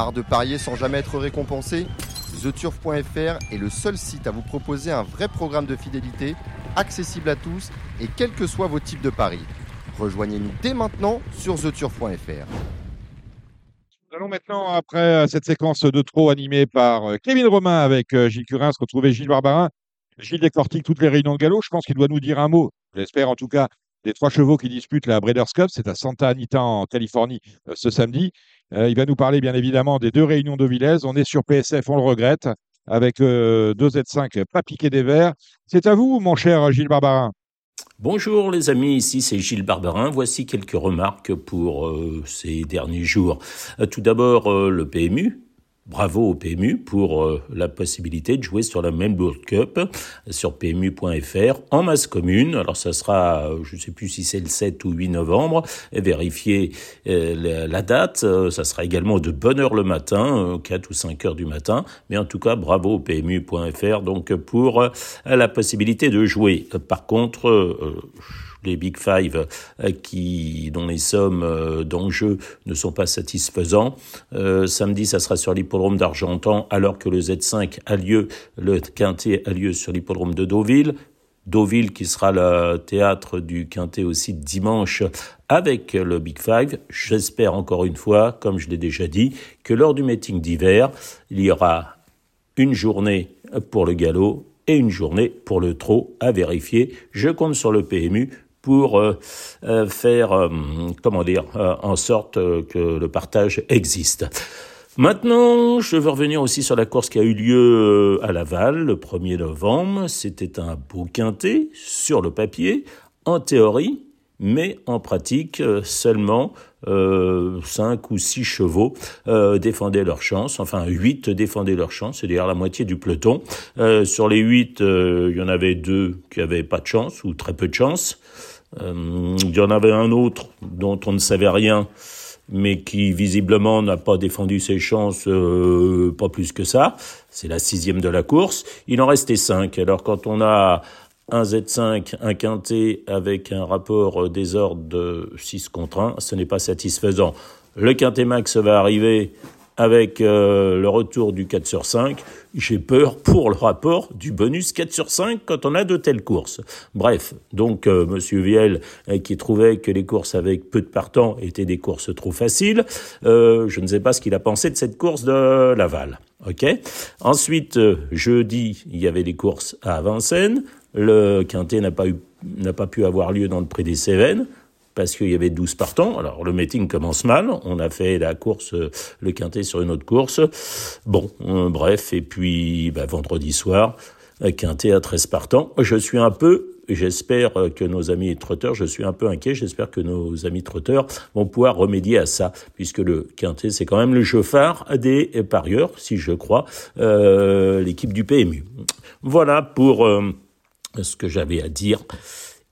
Marre de parier sans jamais être récompensé TheTurf.fr est le seul site à vous proposer un vrai programme de fidélité, accessible à tous et quels que soient vos types de paris. Rejoignez-nous dès maintenant sur TheTurf.fr. Nous allons maintenant, après cette séquence de trop animée par euh, Kevin Romain avec euh, Gilles Curins, retrouver Gilles Barbarin. Gilles décortique toutes les réunions de galop. Je pense qu'il doit nous dire un mot, j'espère en tout cas, des trois chevaux qui disputent la Breeders' Cup. C'est à Santa Anita en Californie euh, ce samedi. Euh, il va nous parler bien évidemment des deux réunions de Villez. On est sur PSF, on le regrette, avec euh, 2Z5 pas piqué des verres. C'est à vous, mon cher Gilles Barbarin. Bonjour les amis, ici c'est Gilles Barbarin. Voici quelques remarques pour euh, ces derniers jours. Euh, tout d'abord, euh, le PMU, Bravo au PMU pour euh, la possibilité de jouer sur la même World Cup sur PMU.fr en masse commune. Alors ça sera, euh, je ne sais plus si c'est le 7 ou 8 novembre, et vérifier euh, la, la, date. ça sera également de bonne heure le matin, 4 ou 5 heures du matin. Mais en tout cas, bravo au PMU.fr donc pour la possibilité de jouer. Par contre, les Big Five euh, qui, dont les sommes euh, d'enjeu ne sont pas satisfaisants. Euh, samedi, ça sera sur l'hippodrome d'Argentan, alors que le Z5 a lieu, le Quintet a lieu sur l'hippodrome de Deauville. Deauville qui sera le théâtre du Quintet aussi dimanche avec le Big Five. J'espère encore une fois, comme je l'ai déjà dit, que lors du meeting d'hiver, il y aura une journée pour le galop et une journée pour le trot à vérifier. Je compte sur le PMU pour euh, euh, faire, euh, comment dire, en sorte que le partage existe. Maintenant, je veux revenir aussi sur la course qui a eu lieu à Laval le 1er novembre. C'était un beau quintet sur le papier, en théorie, mais en pratique, seulement euh, 5 ou 6 chevaux euh, défendaient leur chance, enfin 8 défendaient leur chance, c'est-à-dire la moitié du peloton. Euh, sur les 8, il y en avait deux qui avaient pas de chance ou très peu de chance. Euh, il y en avait un autre dont on ne savait rien, mais qui visiblement n'a pas défendu ses chances, euh, pas plus que ça. C'est la sixième de la course. Il en restait cinq. Alors quand on a un Z5, un quintet avec un rapport désordre de 6 contre 1, ce n'est pas satisfaisant. Le quintet max va arriver avec euh, le retour du 4 sur 5, j'ai peur pour le rapport du bonus 4 sur 5 quand on a de telles courses. Bref, donc euh, Monsieur Viel, euh, qui trouvait que les courses avec peu de partants étaient des courses trop faciles, euh, je ne sais pas ce qu'il a pensé de cette course de Laval. Ensuite, euh, jeudi, il y avait des courses à Vincennes. Le quintet n'a pas pas pu avoir lieu dans le prix des Cévennes parce qu'il y avait 12 partants. Alors le meeting commence mal, on a fait la course, le quintet sur une autre course. Bon, euh, bref, et puis bah, vendredi soir, quintet à 13 partants. Je suis un peu, j'espère que nos amis trotteurs, je suis un peu inquiet, j'espère que nos amis trotteurs vont pouvoir remédier à ça, puisque le quintet, c'est quand même le jeu phare des parieurs, si je crois, euh, l'équipe du PMU. Voilà pour euh, ce que j'avais à dire,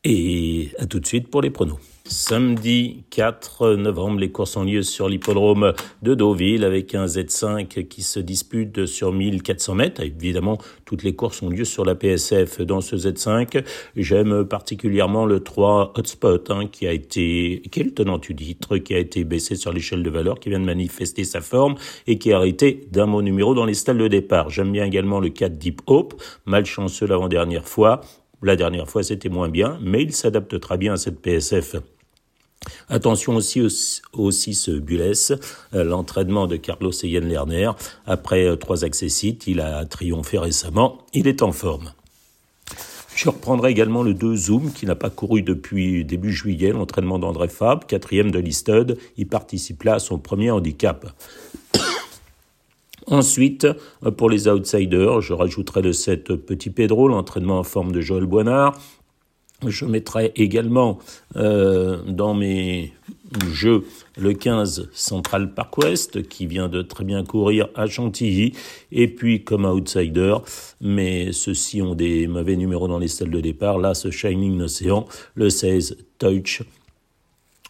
et à tout de suite pour les pronos. Samedi 4 novembre, les courses ont lieu sur l'hippodrome de Deauville avec un Z5 qui se dispute sur 1400 mètres. Évidemment, toutes les courses ont lieu sur la PSF dans ce Z5. J'aime particulièrement le 3 Hotspot hein, qui a été, qui est le tenant du titre, qui a été baissé sur l'échelle de valeur, qui vient de manifester sa forme et qui a arrêté d'un mot numéro dans les stalles de départ. J'aime bien également le 4 Deep Hope, malchanceux l'avant-dernière fois. La dernière fois, c'était moins bien, mais il s'adapte très bien à cette PSF. Attention aussi aussi ce Bulles, euh, l'entraînement de Carlos Eyen Lerner. Après euh, trois accessites, il a triomphé récemment. Il est en forme. Je reprendrai également le 2 Zoom qui n'a pas couru depuis début juillet, l'entraînement d'André Fab, quatrième de Listed. Il participe là à son premier handicap. Ensuite, pour les outsiders, je rajouterai le 7 Petit Pedro, l'entraînement en forme de Joël Boinard. Je mettrai également euh, dans mes jeux le 15 Central Park West qui vient de très bien courir à Chantilly. Et puis comme outsider mais ceux-ci ont des mauvais numéros dans les salles de départ. Là ce Shining Océan le 16 Touch.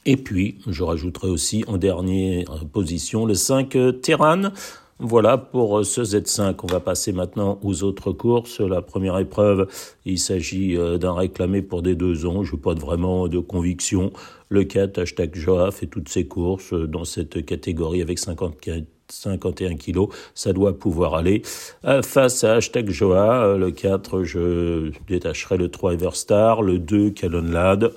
Et puis je rajouterai aussi en dernière position le 5 Terran voilà pour ce Z5. On va passer maintenant aux autres courses. La première épreuve, il s'agit d'un réclamé pour des deux ans. Je n'ai pas vraiment de conviction. Le 4, hashtag Joaf et toutes ses courses dans cette catégorie avec 54 51 kilos, ça doit pouvoir aller. Euh, face à Hashtag Joa, euh, le 4, je détacherai le 3 Everstar, le 2 Calonlad.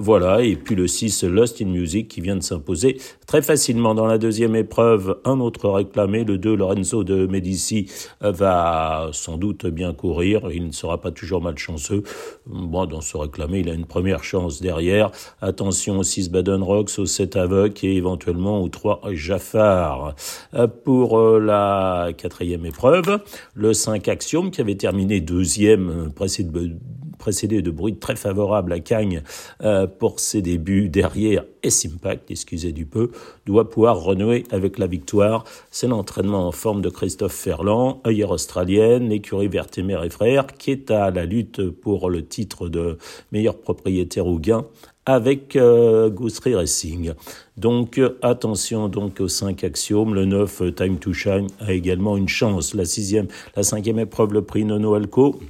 Voilà, et puis le 6, Lost in Music, qui vient de s'imposer très facilement dans la deuxième épreuve. Un autre réclamé, le 2, Lorenzo de Medici, va sans doute bien courir. Il ne sera pas toujours malchanceux. Bon, dans ce réclamé, il a une première chance derrière. Attention au 6, Baden Rocks, au 7, Avoc et éventuellement au 3, Jaffar. Pour euh, la quatrième épreuve, le 5, Axiom, qui avait terminé deuxième, précédé précédé de bruit très favorable à Cagnes euh, pour ses débuts derrière S-Impact, excusez du peu, doit pouvoir renouer avec la victoire. C'est l'entraînement en forme de Christophe Ferland, œillère australienne, l'écurie Vertemer et Frères, qui est à la lutte pour le titre de meilleur propriétaire au gain avec euh, Racing. Donc attention donc aux cinq axiomes. Le 9 Time to Shine a également une chance. La sixième, la cinquième épreuve, le prix Nono Alco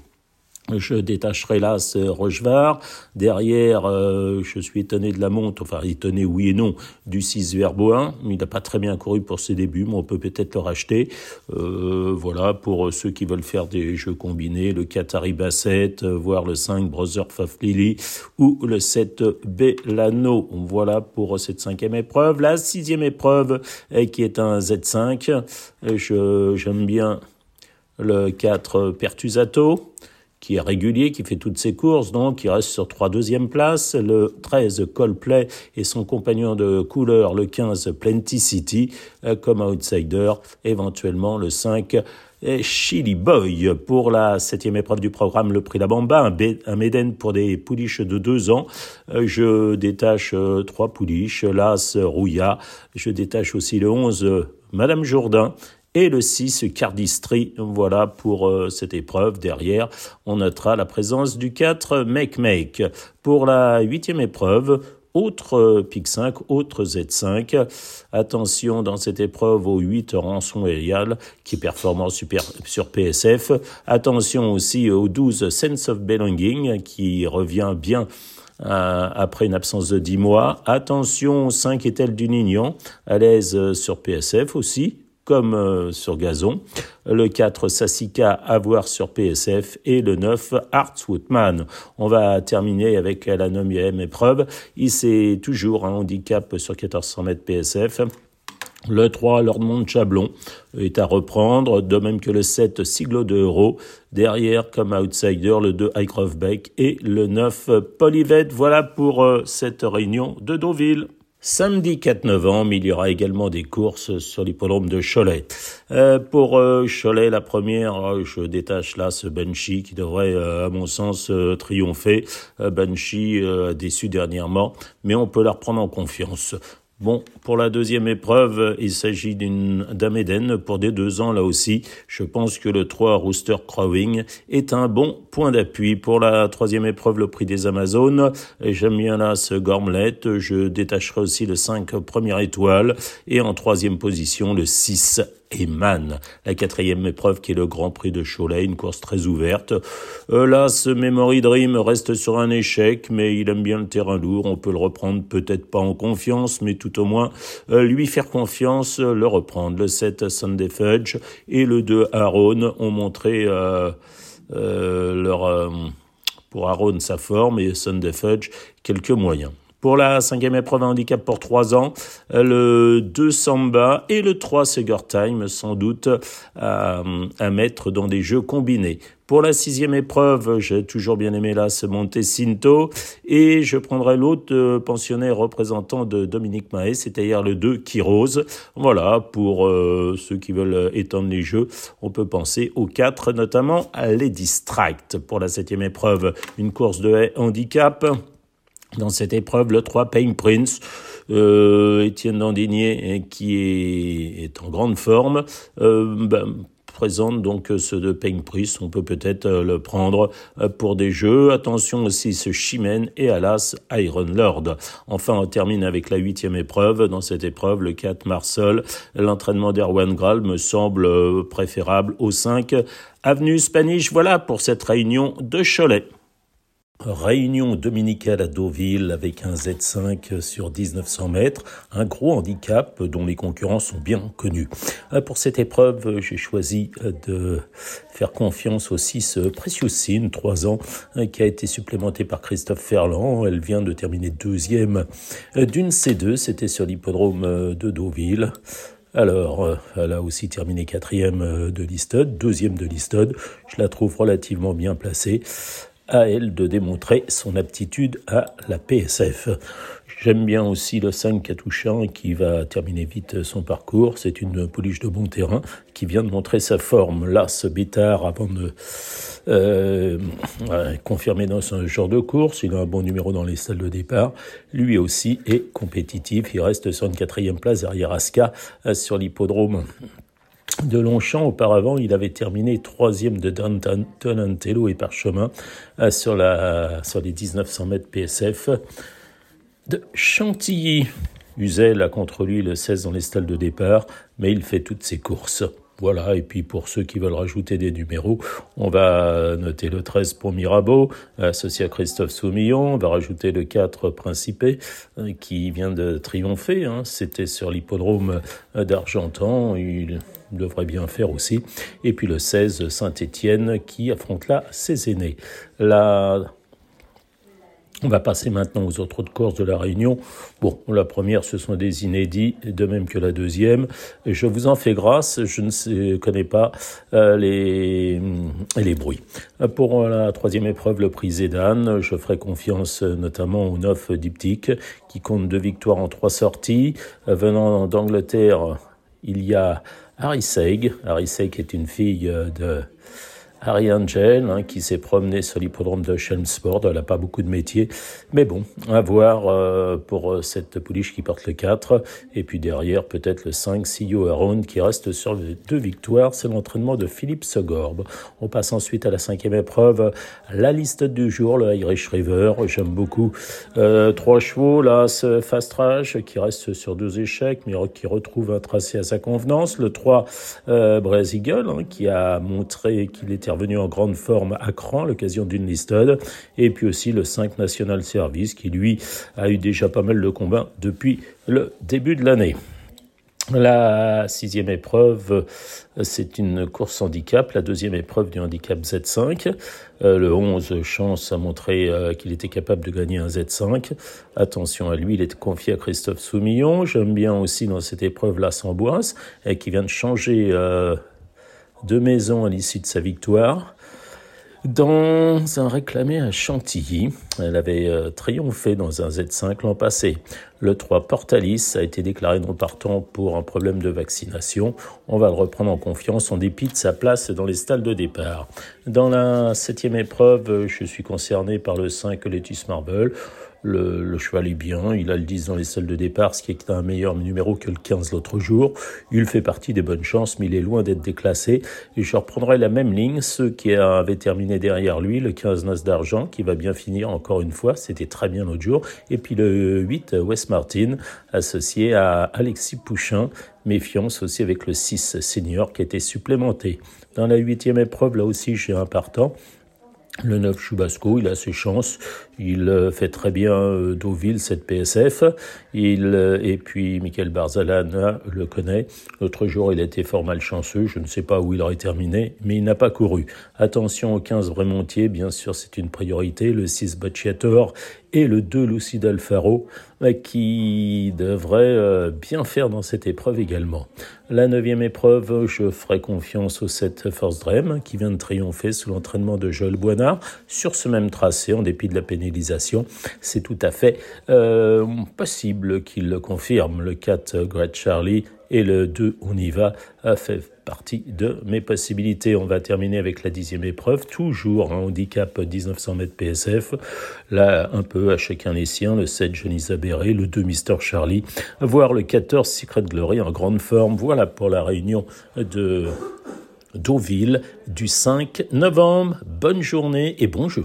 je détacherai là ce Rochevard. Derrière, euh, je suis étonné de la monte, enfin étonné oui et non, du 6 Verboin. Il n'a pas très bien couru pour ses débuts, mais on peut peut-être le racheter. Euh, voilà, pour ceux qui veulent faire des jeux combinés, le 4 Bassett, euh, voire le 5 Brother Faflili ou le 7 Bellano. Voilà pour cette cinquième épreuve. La sixième épreuve, qui est un Z5. J'aime bien le 4 Pertusato qui est régulier, qui fait toutes ses courses, donc il reste sur trois deuxième places. Le 13, Coldplay et son compagnon de couleur, le 15, Plenty City, euh, comme outsider. Éventuellement, le 5, Chili Boy pour la septième épreuve du programme, le prix La Bamba, un, un Méden pour des pouliches de deux ans. Euh, je détache euh, trois pouliches, l'As Rouilla. Je détache aussi le 11, Madame Jourdain et le 6 Cardistry. Voilà pour euh, cette épreuve. Derrière, on notera la présence du 4 Make Make. Pour la huitième épreuve, autre euh, PIC 5, autre Z5. Attention dans cette épreuve au 8 Rançon Aerial qui est performant super, sur PSF. Attention aussi au 12 Sense of Belonging qui revient bien euh, après une absence de 10 mois. Attention au 5 Etel du Nignon, à l'aise sur PSF aussi comme euh, sur gazon. Le 4, Sassika à voir sur PSF. Et le 9, Arts Woodman. On va terminer avec la 9 épreuve. Il s'est toujours un handicap sur 1400 mètres PSF. Le 3, Lord Chablon est à reprendre, de même que le 7, Siglo de Euro. Derrière, comme outsider, le 2, Highcroft Beck et le 9, Polyvet. Voilà pour euh, cette réunion de Deauville. Samedi 4 novembre, il y aura également des courses sur l'hippodrome de Cholet. Euh, pour euh, Cholet, la première, euh, je détache là ce Banshee qui devrait, à mon sens, triompher. Banshee déçu dernièrement, mais on peut la reprendre en confiance. Bon, pour la deuxième épreuve, il s'agit d'un Méden pour des deux ans là aussi. Je pense que le 3 Rooster Crowing est un bon point d'appui. Pour la troisième épreuve, le prix des Amazones, j'aime bien là ce Gormlet. Je détacherai aussi le 5 première étoile. Et en troisième position, le 6 et Man. La quatrième épreuve qui est le Grand Prix de Cholet, une course très ouverte. Euh, là, ce Memory Dream reste sur un échec, mais il aime bien le terrain lourd. On peut le reprendre peut-être pas en confiance, mais tout au moins euh, lui faire confiance, le reprendre. Le 7 Sunday Fudge et le 2 Aaron ont montré euh, leur pour Aaron sa forme et Sunday Fudge quelques moyens. Pour la cinquième épreuve handicap pour trois ans, euh, le 2 Samba et le 3 Sugar Time, sans doute à, à mettre dans des jeux combinés. Pour la sixième épreuve, j'ai toujours bien aimé là ce Cinto et je prendrai l'autre euh, pensionnaire représentant de Dominique Mahé, c'est-à-dire le 2 Kirose. Voilà, pour euh, ceux qui veulent étendre les jeux, on peut penser aux 4, notamment à les Distract. Pour la septième épreuve, une course de handicap. Dans cette épreuve, le 3 Pain Prince, euh, Étienne Dandinier, qui est, en grande forme, euh, ben, présente donc ce de Pain Prince. On peut peut-être euh, le prendre euh, pour des jeux. Attention aussi ce Chimène et Alas Iron Lord. Enfin, on termine avec la huitième épreuve. Dans cette épreuve, le 4 Marsol, l'entraînement d'Erwan Graal me semble euh, préférable au 5 Avenue Spanish. Voilà pour cette réunion de Cholet. Réunion dominicale à Deauville avec un Z5 sur 1900 mètres, un gros handicap dont les concurrents sont bien connus. Euh, pour cette épreuve, j'ai choisi de faire confiance au 6 Precious Sin, 3 ans, euh, qui a été supplémenté par Christophe Ferland. Elle vient de terminer deuxième d'une C2, c'était sur l'hippodrome de Deauville. Alors, elle a aussi terminé quatrième de Listod, deuxième de Listod. Je la trouve relativement bien placée à elle de démontrer son aptitude à la PSF. J'aime bien aussi le 5 Catouchin qui va terminer vite son parcours. C'est une pouliche de bon terrain qui vient de montrer sa forme. Là, ce Bétard, avant de euh, confirmer dans ce genre de course, il a un bon numéro dans les salles de départ. Lui aussi est compétitif. Il reste sur une quatrième place derrière Aska euh, sur l'hippodrome de Longchamp. Auparavant, il avait terminé troisième de Donatello et Parchemin euh, sur, sur les 1900 mètres PSF. De Chantilly, Uzel a contre lui le 16 dans les stalles de départ, mais il fait toutes ses courses. Voilà, et puis pour ceux qui veulent rajouter des numéros, on va noter le 13 pour Mirabeau, associé à Christophe Soumillon, on va rajouter le 4 Principé, euh, qui vient de triompher, hein. c'était sur l'hippodrome d'Argentan, devrait bien faire aussi, et puis le 16 Saint-Étienne, qui affronte là ses aînés. La on va passer maintenant aux autres courses de la Réunion. Bon, la première, ce sont des inédits, de même que la deuxième. Je vous en fais grâce, je ne connais pas euh, les, les bruits. Pour la troisième épreuve, le prix Zédan, je ferai confiance notamment au 9 diptyque, qui compte deux victoires en trois sorties. Venant d'Angleterre, il y a Harry Seig. Harry Seig est une fille de Harry Angel, hein, qui s'est promené sur l'hippodrome de Chelmsford. Elle n'a pas beaucoup de métier. Mais bon, à voir euh, pour euh, cette pouliche qui porte le 4. Et puis derrière, peut-être le 5, Sio Aron, qui reste sur deux victoires. C'est l'entraînement de Philippe Segorbe. On passe ensuite à la cinquième épreuve. La liste du jour, le Irish River. J'aime beaucoup. Euh, trois chevaux, là, ce Fast Trash, qui reste sur deux échecs, mais qui retrouve un tracé à sa convenance. Le 3, euh, Eagle, hein, qui a montré qu'il était revenu en grande forme à Cran l'occasion d'une listade. Et puis aussi le 5 National Service qui, lui, a eu déjà pas mal de combats depuis le début de l'année. La sixième épreuve, c'est une course handicap, la deuxième épreuve du handicap Z5. Euh, le 11, Chance a montré euh, qu'il était capable de gagner un Z5. Attention à lui, il est confié à Christophe Soumillon. J'aime bien aussi dans cette épreuve la Samboise, qui vient de changer euh, de maison à l'issue de sa victoire. Dans un réclamé à Chantilly, elle avait euh, triomphé dans un Z5 l'an passé. Le 3 Portalis a été déclaré non partant pour un problème de vaccination. On va le reprendre en confiance en dépit de sa place dans les stalles de départ. Dans la septième épreuve, je suis concerné par le 5 Letus Marble. Le, cheval est bien, il a le 10 dans les salles de départ, ce qui est un meilleur numéro que le 15 l'autre jour. Il fait partie des bonnes chances, mais il est loin d'être déclassé. Et je reprendrai la même ligne, ceux qui avaient terminé derrière lui, le 15 Nas d'argent, qui va bien finir encore une fois, c'était très bien l'autre jour. Et puis le 8 West Martin, associé à Alexis Pouchin, méfiance aussi avec le 6 Senior qui était supplémenté. Dans la huitième épreuve, là aussi, j'ai un partant. Le 9 Chubasco, il a ses chances. Il euh, fait très bien euh, Deauville, cette PSF. Il, euh, et puis, Michael Barzalana le connaît. L'autre jour, il a été fort malchanceux. Je ne sais pas où il aurait terminé, mais il n'a pas couru. Attention au 15 Vremontier, bien sûr, c'est une priorité. Le 6 Bocciator et le 2 Lucide Alfaro, qui devrait bien faire dans cette épreuve également. La neuvième épreuve, je ferai confiance au 7 Force Dream, qui vient de triompher sous l'entraînement de Joël Boinard sur ce même tracé, en dépit de la pénétration c'est tout à fait euh, possible qu'il le confirme. Le 4 Great Charlie et le 2 On y va fait partie de mes possibilités. On va terminer avec la dixième épreuve, toujours un handicap 1900 mètres PSF. Là, un peu à chacun les siens, le 7 Johnny Zabéré, le 2 Mister Charlie, voire le 14 Secret Glory en grande forme. Voilà pour la réunion de Deauville du 5 novembre. Bonne journée et bon jeu.